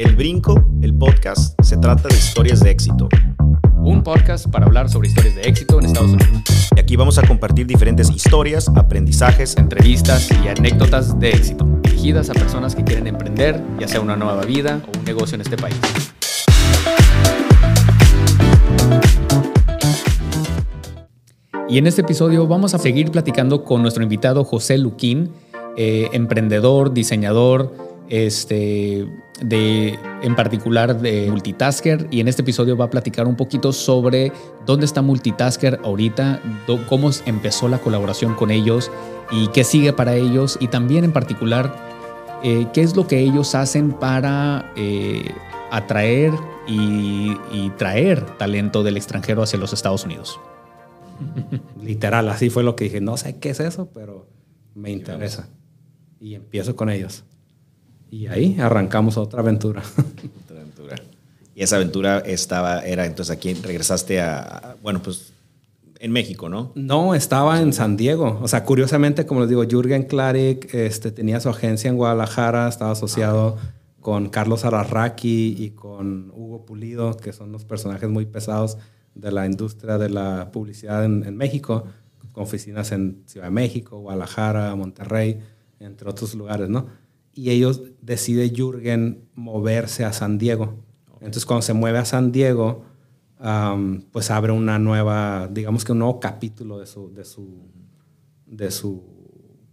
El Brinco, el podcast, se trata de historias de éxito. Un podcast para hablar sobre historias de éxito en Estados Unidos. Y aquí vamos a compartir diferentes historias, aprendizajes, entrevistas y anécdotas de éxito, dirigidas a personas que quieren emprender, ya sea una nueva vida o un negocio en este país. Y en este episodio vamos a seguir platicando con nuestro invitado José Luquín, eh, emprendedor, diseñador, este, de, en particular de Multitasker. Y en este episodio va a platicar un poquito sobre dónde está Multitasker ahorita, cómo empezó la colaboración con ellos y qué sigue para ellos. Y también en particular, eh, qué es lo que ellos hacen para eh, atraer y, y traer talento del extranjero hacia los Estados Unidos. Literal, así fue lo que dije. No sé qué es eso, pero me interesa. Y empiezo con ellos. Y ahí arrancamos otra aventura. Otra aventura. Y esa aventura estaba, era entonces aquí regresaste a, bueno, pues en México, ¿no? No, estaba en San Diego. O sea, curiosamente, como les digo, Jürgen Klarik este, tenía su agencia en Guadalajara, estaba asociado con Carlos Ararraqui y con Hugo Pulido, que son los personajes muy pesados de la industria de la publicidad en, México, con oficinas en Ciudad de México, Guadalajara, Monterrey, entre otros lugares, ¿no? Y ellos decide Jürgen moverse a San Diego. Entonces, cuando se mueve a San Diego, pues abre una nueva, digamos que un nuevo capítulo de su, de su, de su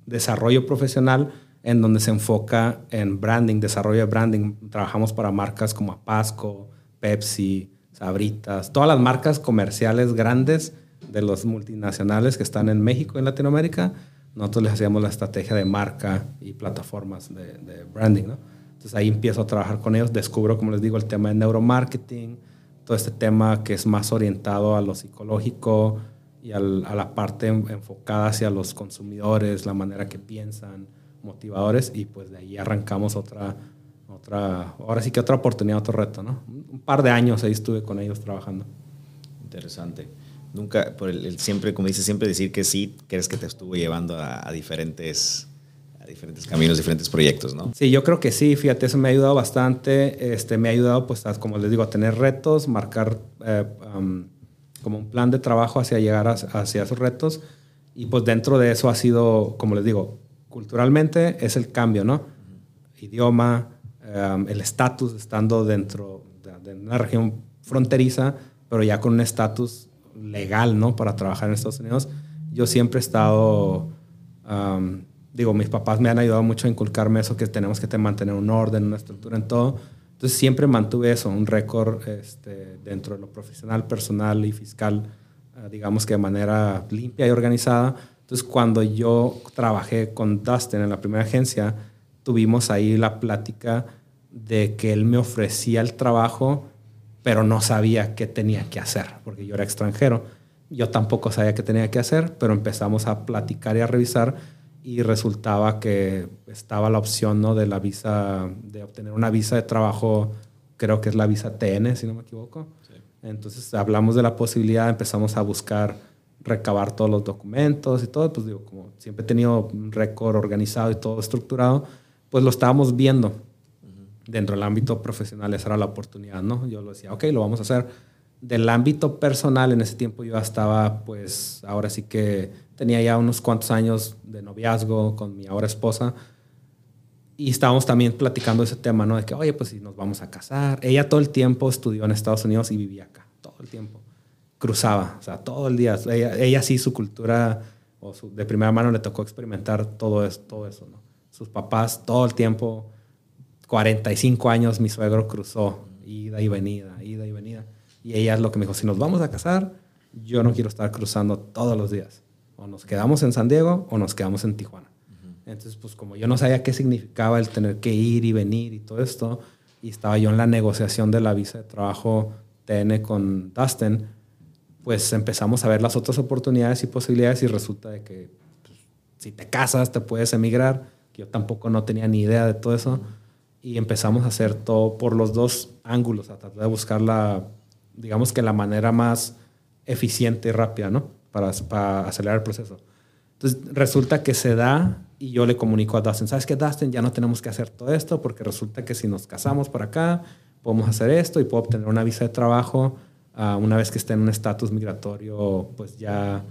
desarrollo profesional en donde se enfoca en branding, desarrollo de branding. Trabajamos para marcas como Apasco, Pepsi, Sabritas, todas las marcas comerciales grandes de los multinacionales que están en México en Latinoamérica, nosotros les hacíamos la estrategia de marca y plataformas de, branding, ¿no? Entonces ahí empiezo a trabajar con ellos, descubro, como les digo, el tema de neuromarketing, todo este tema que es más orientado a lo psicológico y a la parte enfocada hacia los consumidores, la manera que piensan, motivadores, y pues de ahí arrancamos otra otra, ahora sí que otra oportunidad, otro reto, ¿no? Un par de años ahí estuve con ellos trabajando. Interesante. Nunca, por el, siempre, como dices, siempre decir que sí, crees que te estuvo llevando a, diferentes a diferentes caminos, diferentes proyectos, ¿no? Sí, yo creo que sí, fíjate, eso me ha ayudado bastante, este, me ha ayudado, pues, como les digo, a tener retos, marcar eh, como un plan de trabajo hacia llegar hacia esos retos, y pues dentro de eso ha sido, como les digo, culturalmente es el cambio, ¿no? Idioma, Em, el estatus estando dentro de, una región fronteriza, pero ya con un estatus legal, ¿no? Para trabajar en Estados Unidos. Yo siempre he estado, digo, mis papás me han ayudado mucho a inculcarme eso, que tenemos que mantener un orden, una estructura en todo. Entonces siempre mantuve eso, un récord este, dentro de lo profesional, personal y fiscal, eh, digamos que de manera limpia y organizada. Entonces cuando yo trabajé con Dustin en la primera agencia, tuvimos ahí la plática de que él me ofrecía el trabajo, pero no sabía qué tenía que hacer, porque yo era extranjero. Yo tampoco sabía qué tenía que hacer, pero empezamos a platicar y a revisar y resultaba que estaba la opción ¿no? de la visa, de obtener una visa de trabajo, creo que es la visa TN, si no me equivoco. Entonces hablamos de la posibilidad, empezamos a buscar recabar todos los documentos y todo, pues digo, como siempre he tenido un récord organizado y todo estructurado, pues lo estábamos viendo dentro del ámbito profesional esa era la oportunidad, ¿no? Yo lo decía, ok, lo vamos a hacer. Del ámbito personal, en ese tiempo yo estaba, pues, ahora sí que tenía ya unos cuantos años de noviazgo con mi ahora esposa y estábamos también platicando ese tema, ¿no? De que, oye, pues si nos vamos a casar. Ella todo el tiempo estudió en Estados Unidos y vivía acá, todo el tiempo. Cruzaba, o sea, todo el día. Ella, ella sí, su cultura, o de primera mano le tocó experimentar todo eso, todo eso, ¿no? Sus papás todo el tiempo 45 años mi suegro cruzó, ida y venida, ida y venida. Y ella es lo que me dijo, si nos vamos a casar, yo no quiero estar cruzando todos los días. O nos quedamos en San Diego o nos quedamos en Tijuana. Entonces, pues como yo no sabía qué significaba el tener que ir y venir y todo esto, y estaba yo en la negociación de la visa de trabajo TN con Dustin, pues empezamos a ver las otras oportunidades y posibilidades y resulta de que pues, si te casas te puedes emigrar. Yo tampoco no tenía ni idea de todo eso y empezamos a hacer todo por los dos ángulos, a tratar de buscar la, digamos que la manera más eficiente y rápida, ¿no? Para, para acelerar el proceso. Entonces, resulta que se da y yo le comunico a Dustin, ¿sabes qué, Dustin? Ya no tenemos que hacer todo esto porque resulta que si nos casamos por acá, podemos hacer esto y puedo obtener una visa de trabajo uh, una vez que esté en un estatus migratorio, pues ya,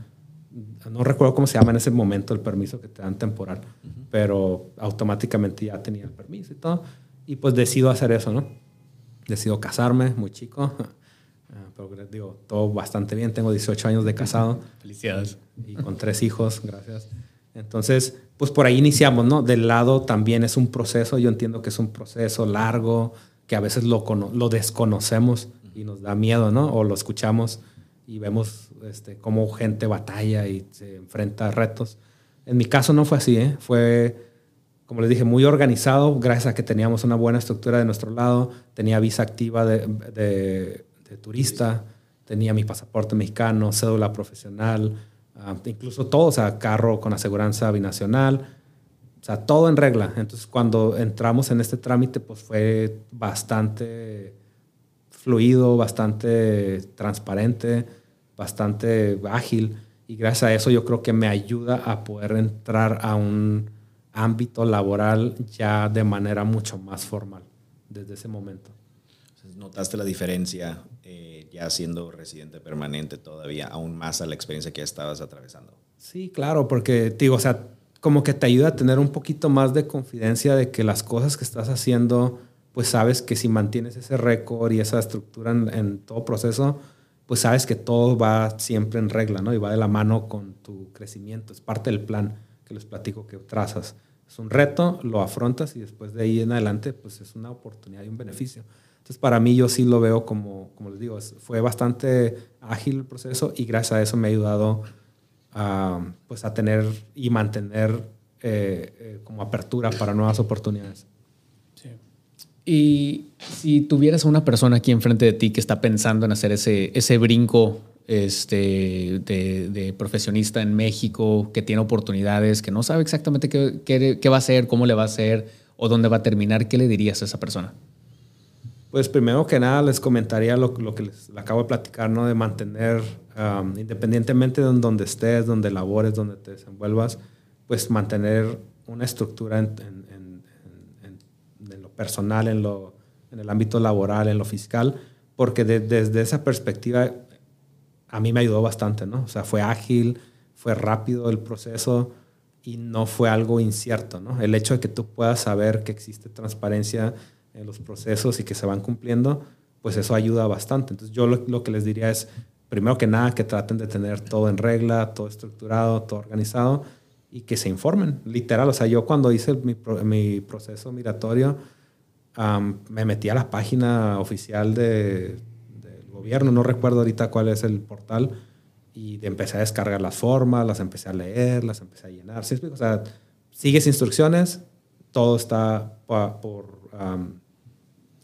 no recuerdo cómo se llama en ese momento el permiso que te dan temporal, pero automáticamente ya tenía el permiso y todo. Y pues decido hacer eso, ¿no? Decido casarme, muy chico. Uh, pero digo, todo bastante bien. Tengo 18 años de casado. Felicidades. Y con tres hijos, gracias. Entonces, pues por ahí iniciamos, ¿no? Del lado también es un proceso, yo entiendo que es un proceso largo, que a veces lo, lo desconocemos y nos da miedo, ¿no? O lo escuchamos y vemos este, cómo gente batalla y se enfrenta a retos. En mi caso no fue así, ¿eh? Fue, como les dije, muy organizado, gracias a que teníamos una buena estructura de nuestro lado, tenía visa activa de, de, turista, tenía mi pasaporte mexicano, cédula profesional, Ah, incluso todo, o sea, carro con aseguranza binacional, o sea, todo en regla. Entonces, cuando entramos en este trámite, pues fue bastante fluido, bastante transparente, bastante ágil. Y gracias a eso yo creo que me ayuda a poder entrar a un ámbito laboral ya de manera mucho más formal desde ese momento. ¿Notaste la diferencia eh, ya siendo residente permanente todavía, aún más a la experiencia que estabas atravesando? Sí, claro, porque digo, o sea, como que te ayuda a tener un poquito más de confidencia de que las cosas que estás haciendo, pues sabes que si mantienes ese récord y esa estructura en, en, todo proceso, pues sabes que todo va siempre en regla, ¿no? Y va de la mano con tu crecimiento. Es parte del plan que les platico que trazas. Es un reto, lo afrontas y después de ahí en adelante, pues es una oportunidad y un beneficio. Entonces, para mí yo sí lo veo como, como les digo, fue bastante ágil el proceso y gracias a eso me ha ayudado a, pues, a tener y mantener eh, eh, como apertura para nuevas oportunidades. Y si tuvieras a una persona aquí enfrente de ti que está pensando en hacer ese, ese brinco este, de, profesionista en México, que tiene oportunidades, que no sabe exactamente qué, qué, va a hacer, cómo le va a hacer o dónde va a terminar, ¿qué le dirías a esa persona? Pues primero que nada les comentaría lo, que les acabo de platicar. De mantener, um, independientemente de donde estés, donde labores, donde te desenvuelvas, pues mantener una estructura en, lo personal, en, lo, en el ámbito laboral, en lo fiscal, porque de, desde esa perspectiva a mí me ayudó bastante, ¿no? O sea, fue ágil, fue rápido el proceso y no fue algo incierto, ¿no? El hecho de que tú puedas saber que existe transparencia en los procesos y que se van cumpliendo, pues eso ayuda bastante. Entonces yo lo, que les diría es, primero que nada, que traten de tener todo en regla, todo estructurado, todo organizado y que se informen, literal. O sea, yo cuando hice mi, proceso migratorio, me metí a la página oficial de, gobierno, no recuerdo ahorita cuál es el portal, y empecé a descargar las formas, las empecé a leer, las empecé a llenar. ¿Sí? O sea, sigues instrucciones, todo está por... Um,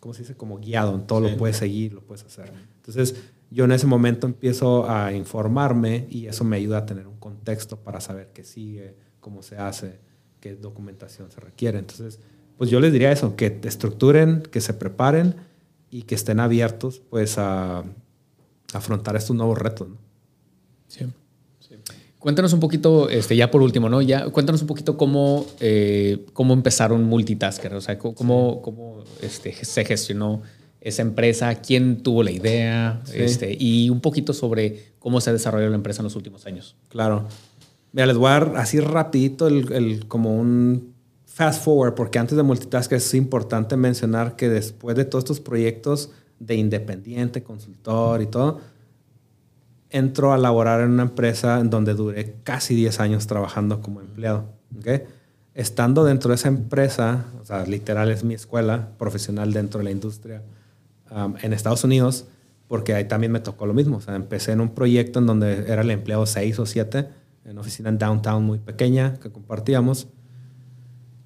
¿cómo se dice? Como guiado, en todo sí. lo puedes seguir, lo puedes hacer. Entonces, yo en ese momento empiezo a informarme y eso me ayuda a tener un contexto para saber qué sigue, cómo se hace, qué documentación se requiere. Entonces, pues yo les diría eso, que te estructuren, que se preparen y que estén abiertos pues a, a afrontar estos nuevos retos. ¿no? Sí. Cuéntanos un poquito, este, ya por último, ¿no? Ya, cuéntanos un poquito cómo, eh, cómo empezaron Multitasker, o sea, cómo, cómo este, se gestionó esa empresa, quién tuvo la idea, sí. este, y un poquito sobre cómo se ha desarrollado la empresa en los últimos años. Claro. Mira, les voy a dar así rapidito el, el, como un fast forward, porque antes de Multitasker es importante mencionar que después de todos estos proyectos de independiente, consultor y todo, entro a laborar en una empresa en donde duré casi 10 años trabajando como empleado. ¿okay? Estando dentro de esa empresa, o sea, literal es mi escuela profesional dentro de la industria um, en Estados Unidos, porque ahí también me tocó lo mismo. O sea, empecé en un proyecto en donde era el empleado 6 o 7, en una oficina en downtown muy pequeña que compartíamos.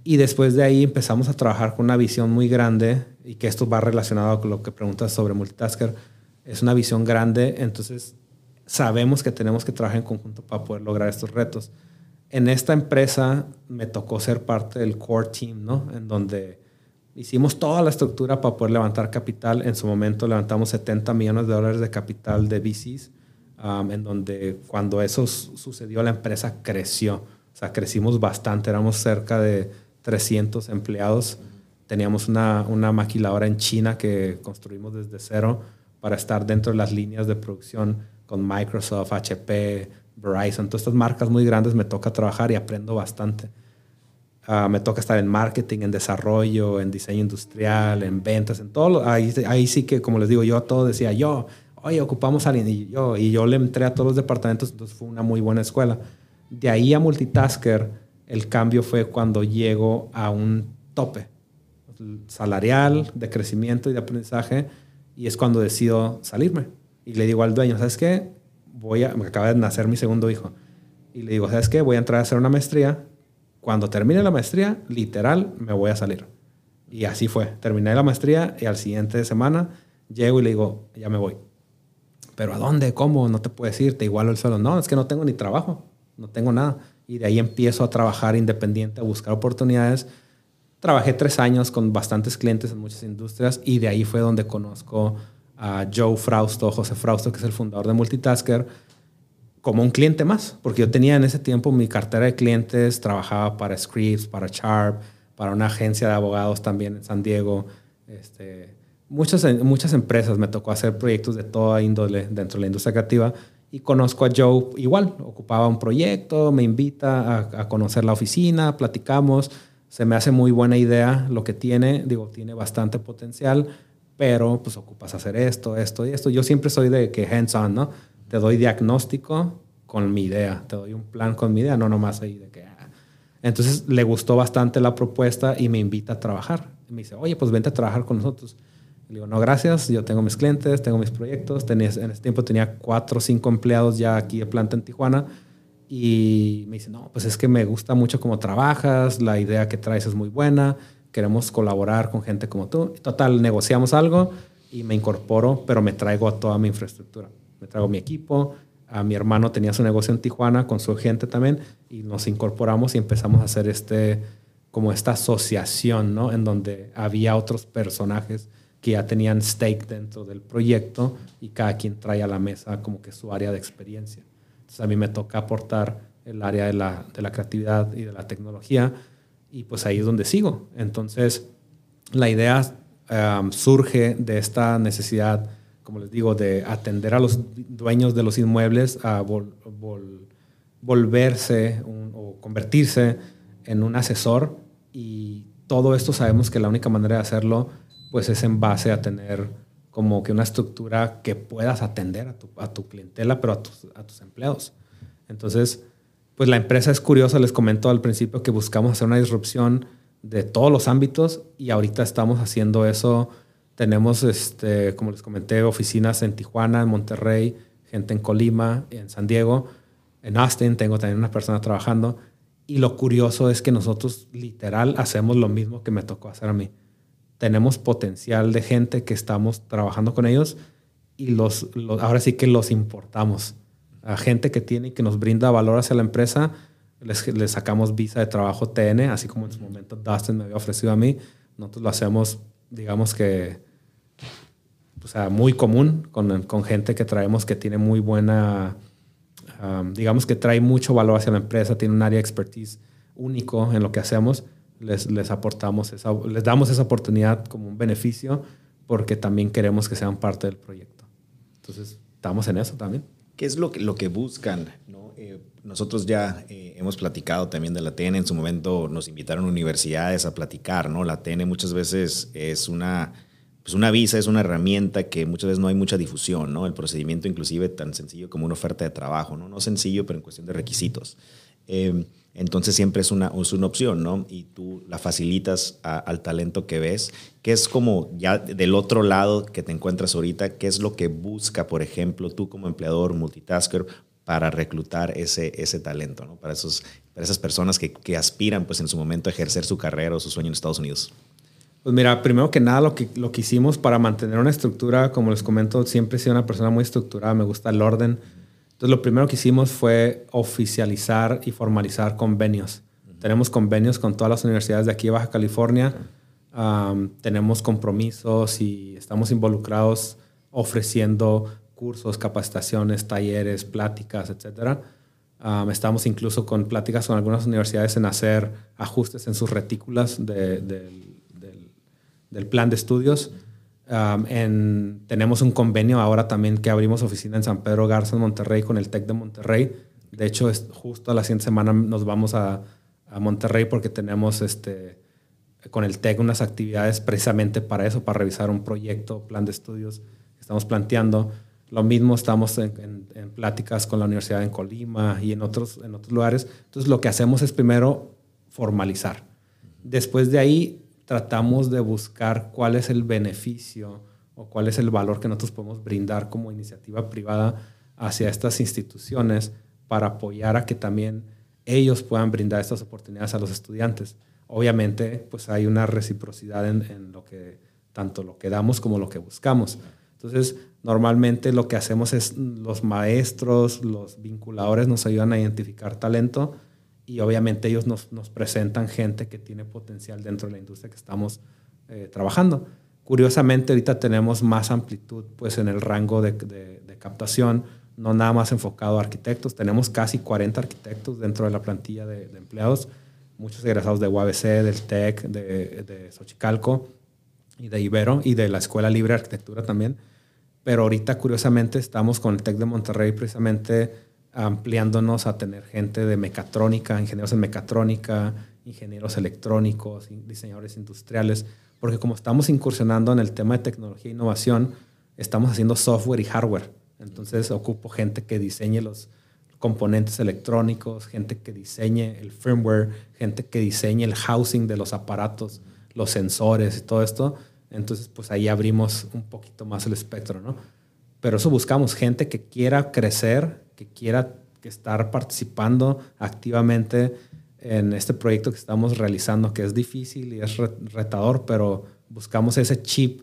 Y después de ahí empezamos a trabajar con una visión muy grande y que esto va relacionado con lo que preguntas sobre multitasker. Es una visión grande, entonces sabemos que tenemos que trabajar en conjunto para poder lograr estos retos. En esta empresa me tocó ser parte del core team, ¿no? En donde hicimos toda la estructura para poder levantar capital. En su momento levantamos 70 millones de dólares de capital de VCs, um, en donde cuando eso sucedió la empresa creció. O sea, crecimos bastante, éramos cerca de 300 empleados. Teníamos una, una maquiladora en China que construimos desde cero para estar dentro de las líneas de producción con Microsoft, HP, Verizon, todas estas marcas muy grandes me toca trabajar y aprendo bastante. Ah, me toca estar en marketing, en desarrollo, en diseño industrial, en ventas, en todo. ahí, ahí sí que, como les digo, yo todo decía yo, oye, ocupamos a alguien y yo, y yo le entré a todos los departamentos, entonces fue una muy buena escuela. De ahí a multitasker, el cambio fue cuando llego a un tope salarial, de crecimiento y de aprendizaje, y es cuando decido salirme. Y le digo al dueño, ¿sabes qué? Voy a, me acaba de nacer mi segundo hijo. Y le digo, ¿sabes qué? Voy a entrar a hacer una maestría cuando termine la maestría, literal, me voy a salir. Y así fue. Terminé la maestría y al siguiente semana llego y le digo, ya me voy. ¿Pero a dónde? ¿Cómo? No te puedes ir, te igualo el suelo. No, es que no tengo ni trabajo, no tengo nada. Y de ahí empiezo a trabajar independiente, a buscar oportunidades. Trabajé tres años con bastantes clientes en muchas industrias y de ahí fue donde conozco a Joe Frausto, José Frausto, que es el fundador de Multitasker como un cliente más, porque yo tenía en ese tiempo mi cartera de clientes, trabajaba para Scripps, para Sharp, para una agencia de abogados también en San Diego. Este, muchas, muchas empresas me tocó hacer proyectos de toda índole dentro de la industria creativa y conozco a Joe igual, ocupaba un proyecto, me invita a, a conocer la oficina, platicamos, se me hace muy buena idea lo que tiene, digo, tiene bastante potencial, pero pues ocupas hacer esto, esto y esto. Yo siempre soy de que hands-on, ¿no? te doy diagnóstico con mi idea, te doy un plan con mi idea, no nomás ahí de que... Ah. Entonces le gustó bastante la propuesta y me invita a trabajar. me dice, oye, pues vente a trabajar con nosotros. Le digo, no, gracias, yo tengo mis clientes, tengo mis proyectos. Tenía, en ese tiempo tenía cuatro o cinco empleados ya aquí de planta en Tijuana. Y me dice, no, pues es que me gusta mucho cómo trabajas, la idea que traes es muy buena, queremos colaborar con gente como tú. total, negociamos algo y me incorporo, pero me traigo a toda mi infraestructura me traigo mi equipo, a mi hermano tenía su negocio en Tijuana con su gente también y nos incorporamos y empezamos a hacer este como esta asociación, ¿no? En donde había otros personajes que ya tenían stake dentro del proyecto y cada quien trae a la mesa como que su área de experiencia. Entonces a mí me toca aportar el área de la, de la creatividad y de la tecnología y pues ahí es donde sigo. Entonces la idea um, surge de esta necesidad como les digo, de atender a los dueños de los inmuebles a volverse o convertirse en un asesor y todo esto sabemos que la única manera de hacerlo pues es en base a tener como que una estructura que puedas atender a tu, a tu clientela, pero a tus, a tus empleados. Entonces, pues la empresa es curiosa, les comento al principio que buscamos hacer una disrupción de todos los ámbitos y ahorita estamos haciendo eso tenemos, este, como les comenté, oficinas en Tijuana, en Monterrey, gente en Colima, en San Diego, en Austin tengo también una persona trabajando. Y lo curioso es que nosotros literal hacemos lo mismo que me tocó hacer a mí. Tenemos potencial de gente que estamos trabajando con ellos y los, ahora sí que los importamos. A gente que tiene y que nos brinda valor hacia la empresa, les, les sacamos visa de trabajo TN, así como en su momento Dustin me había ofrecido a mí. Nosotros lo hacemos, digamos que o sea, muy común con, con, gente que traemos que tiene muy buena, digamos que trae mucho valor hacia la empresa, tiene un área de expertise único en lo que hacemos, les, les aportamos, esa, les damos esa oportunidad como un beneficio porque también queremos que sean parte del proyecto. Entonces, estamos en eso también. ¿Qué es lo que, lo que buscan? ¿no? Eh, nosotros ya eh, hemos platicado también de la TN, en su momento nos invitaron a universidades a platicar, ¿no? La TN muchas veces es una pues una visa es una herramienta que muchas veces no hay mucha difusión, ¿no? El procedimiento inclusive tan sencillo como una oferta de trabajo, ¿no? No sencillo, pero en cuestión de requisitos. Eh, entonces siempre es una, es una opción, ¿no? Y tú la facilitas al talento que ves, que es como ya del otro lado que te encuentras ahorita, qué es lo que busca, por ejemplo, tú como empleador multitasker para reclutar ese, ese talento, ¿no? Para, esos, para esas personas que, que aspiran, pues en su momento a ejercer su carrera o su sueño en Estados Unidos. Pues mira, primero que nada lo que, lo que hicimos para mantener una estructura, como les comento, siempre he sido una persona muy estructurada, me gusta el orden. Entonces lo primero que hicimos fue oficializar y formalizar convenios. Tenemos convenios con todas las universidades de aquí de Baja California, tenemos compromisos y estamos involucrados ofreciendo cursos, capacitaciones, talleres, pláticas, etc. Um, estamos incluso con pláticas con algunas universidades en hacer ajustes en sus retículas del, plan de estudios. Um, en, tenemos un convenio ahora también que abrimos oficina en San Pedro Garza, en Monterrey, con el TEC de Monterrey. De hecho, es, justo la siguiente semana nos vamos a, a Monterrey porque tenemos este, con el TEC unas actividades precisamente para eso, para revisar un proyecto, plan de estudios que estamos planteando. Lo mismo estamos en, pláticas con la Universidad en Colima y en otros, en otros lugares. Entonces lo que hacemos es primero formalizar. Después de ahí tratamos de buscar cuál es el beneficio o cuál es el valor que nosotros podemos brindar como iniciativa privada hacia estas instituciones para apoyar a que también ellos puedan brindar estas oportunidades a los estudiantes. Obviamente, pues hay una reciprocidad en, en lo que tanto lo que damos como lo que buscamos. Entonces, normalmente lo que hacemos es los maestros, los vinculadores nos ayudan a identificar talento y obviamente ellos nos, nos presentan gente que tiene potencial dentro de la industria que estamos eh, trabajando. Curiosamente, ahorita tenemos más amplitud pues, en el rango de, de, captación, no nada más enfocado a arquitectos. Tenemos casi 40 arquitectos dentro de la plantilla de, empleados, muchos egresados de UABC, del TEC, de, de Xochicalco y de Ibero y de la Escuela Libre de Arquitectura también. Pero ahorita, curiosamente, estamos con el TEC de Monterrey precisamente ampliándonos a tener gente de mecatrónica, ingenieros en mecatrónica, ingenieros electrónicos, diseñadores industriales, porque como estamos incursionando en el tema de tecnología e innovación, estamos haciendo software y hardware. Entonces ocupo gente que diseñe los componentes electrónicos, gente que diseñe el firmware, gente que diseñe el housing de los aparatos, los sensores y todo esto. Entonces, pues ahí abrimos un poquito más el espectro, ¿no? Pero eso buscamos gente que quiera crecer, que quiera estar participando activamente en este proyecto que estamos realizando, que es difícil y es retador, pero buscamos ese chip,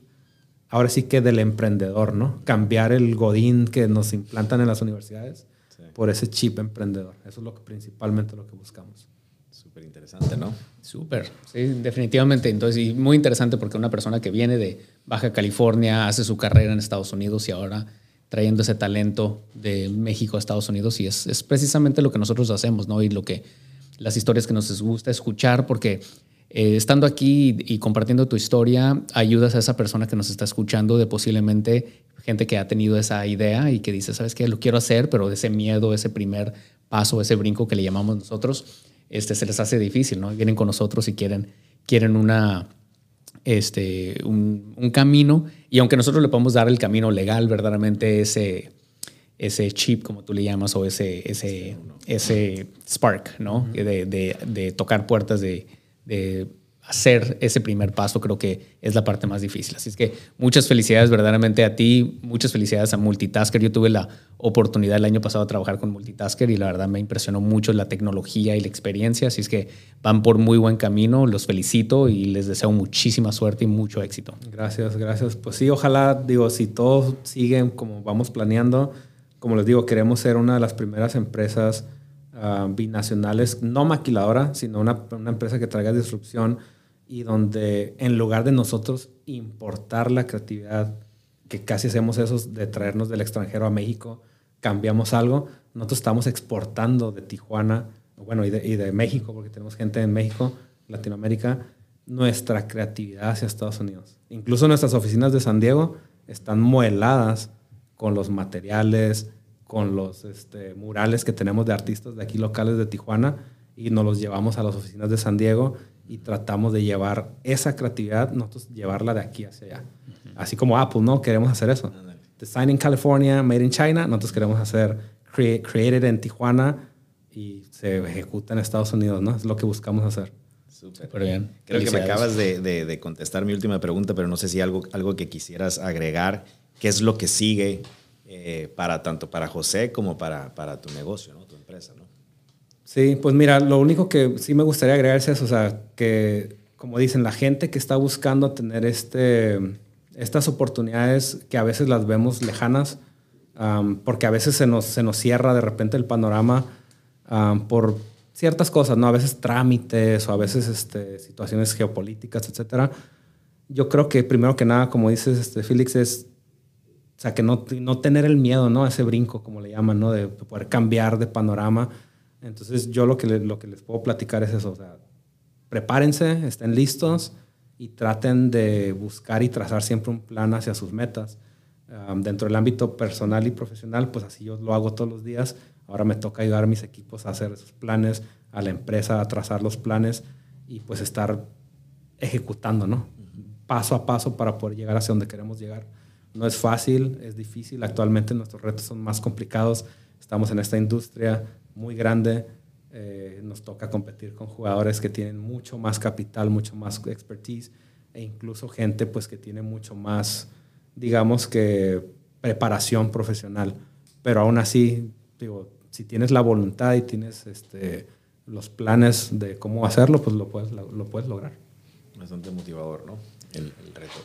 ahora sí que del emprendedor, ¿no? Cambiar el godín que nos implantan en las universidades por ese chip emprendedor. Eso es lo que principalmente lo que buscamos. Súper interesante, ¿no? Súper, sí, definitivamente. Entonces, y muy interesante porque una persona que viene de Baja California, hace su carrera en Estados Unidos y ahora trayendo ese talento de México a Estados Unidos y es, es precisamente lo que nosotros hacemos, ¿no? Y lo que las historias que nos gusta escuchar porque eh, estando aquí y, compartiendo tu historia, ayudas a esa persona que nos está escuchando de posiblemente gente que ha tenido esa idea y que dice, ¿sabes qué? Lo quiero hacer, pero ese miedo, ese primer paso, ese brinco que le llamamos nosotros, este, se les hace difícil, ¿no? Vienen con nosotros y quieren, quieren una, este, un, camino y aunque nosotros le podemos dar el camino legal, verdaderamente ese, ese chip, como tú le llamas, o ese, ese, ese spark, ¿no? de, de, de, tocar puertas, de, de hacer ese primer paso creo que es la parte más difícil. Así es que muchas felicidades verdaderamente a ti, muchas felicidades a Multitasker. Yo tuve la oportunidad el año pasado de trabajar con Multitasker y la verdad me impresionó mucho la tecnología y la experiencia. Así es que van por muy buen camino, los felicito y les deseo muchísima suerte y mucho éxito. Gracias, gracias. Pues sí, ojalá, digo, si todos siguen como vamos planeando, como les digo, queremos ser una de las primeras empresas ah, binacionales, no maquiladora, sino una, una empresa que traiga disrupción y donde en lugar de nosotros importar la creatividad, que casi hacemos eso de traernos del extranjero a México, cambiamos algo, nosotros estamos exportando de Tijuana, bueno, y de, y de México, porque tenemos gente en México, Latinoamérica, nuestra creatividad hacia Estados Unidos. Incluso nuestras oficinas de San Diego están modeladas con los materiales, con los este, murales que tenemos de artistas de aquí locales de Tijuana y nos los llevamos a las oficinas de San Diego y tratamos de llevar esa creatividad, nosotros llevarla de aquí hacia allá. Así como Apple, ¿no? Queremos hacer eso. Design in California, made in China, nosotros queremos hacer created en Tijuana y se ejecuta en Estados Unidos, ¿no? Es lo que buscamos hacer. Súper bien. Creo que me acabas de, de, contestar mi última pregunta, pero no sé si algo, algo que quisieras agregar. ¿Qué es lo que sigue eh, para tanto para José como para, para tu negocio, ¿no? tu empresa? ¿no? Sí, pues mira, lo único que sí me gustaría agregar es eso, o sea, que como dicen, la gente que está buscando tener este, estas oportunidades que a veces las vemos lejanas, porque a veces se nos, se nos cierra de repente el panorama por ciertas cosas, ¿no? A veces trámites o a veces este, situaciones geopolíticas, etcétera. Yo creo que primero que nada, como dices, este, Félix, es sea, que no, no tener el miedo, ¿no? Ese brinco, como le llaman, ¿no? De poder cambiar de panorama. Entonces, yo lo que, lo que les puedo platicar es eso, o sea, prepárense, estén listos y traten de buscar y trazar siempre un plan hacia sus metas. dentro del ámbito personal y profesional, pues así yo lo hago todos los días. Ahora me toca ayudar a mis equipos a hacer esos planes, a la empresa a trazar los planes y pues estar ejecutando, ¿no? Paso a paso para poder llegar hacia donde queremos llegar. No es fácil, es difícil. Actualmente nuestros retos son más complicados. Estamos en esta industria muy grande. Eh, nos toca competir con jugadores que tienen mucho más capital, mucho más expertise e incluso gente pues que tiene mucho más, digamos que preparación profesional. Pero aún así, digo, si tienes la voluntad y tienes este, los planes de cómo hacerlo, pues lo puedes, lo puedes lograr. Bastante motivador, ¿no? El, el reto.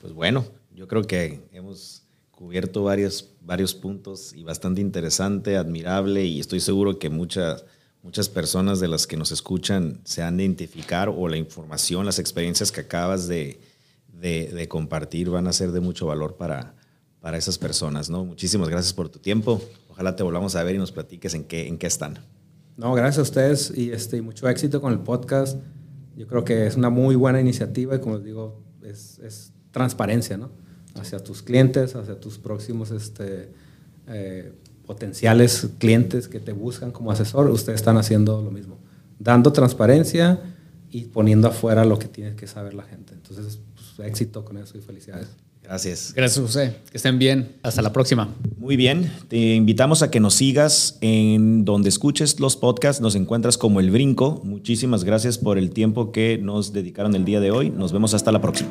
Pues bueno, yo creo que hemos cubierto varios, varios puntos y bastante interesante, admirable y estoy seguro que muchas, muchas personas de las que nos escuchan se han de identificar o la información, las experiencias que acabas de, de, compartir van a ser de mucho valor para, para esas personas. ¿no? Muchísimas gracias por tu tiempo. Ojalá te volvamos a ver y nos platiques en qué, en qué están. No, gracias a ustedes y este, mucho éxito con el podcast. Yo creo que es una muy buena iniciativa y como les digo, es, es transparencia, ¿no? Hacia tus clientes, hacia tus próximos este, eh, potenciales clientes que te buscan como asesor, ustedes están haciendo lo mismo, dando transparencia y poniendo afuera lo que tiene que saber la gente. Entonces, pues, éxito con eso y felicidades. Gracias. Gracias, José. Que estén bien. Hasta la próxima. Muy bien. Te invitamos a que nos sigas en donde escuches los podcasts. Nos encuentras como El Brinco. Muchísimas gracias por el tiempo que nos dedicaron el día de hoy. Nos vemos hasta la próxima.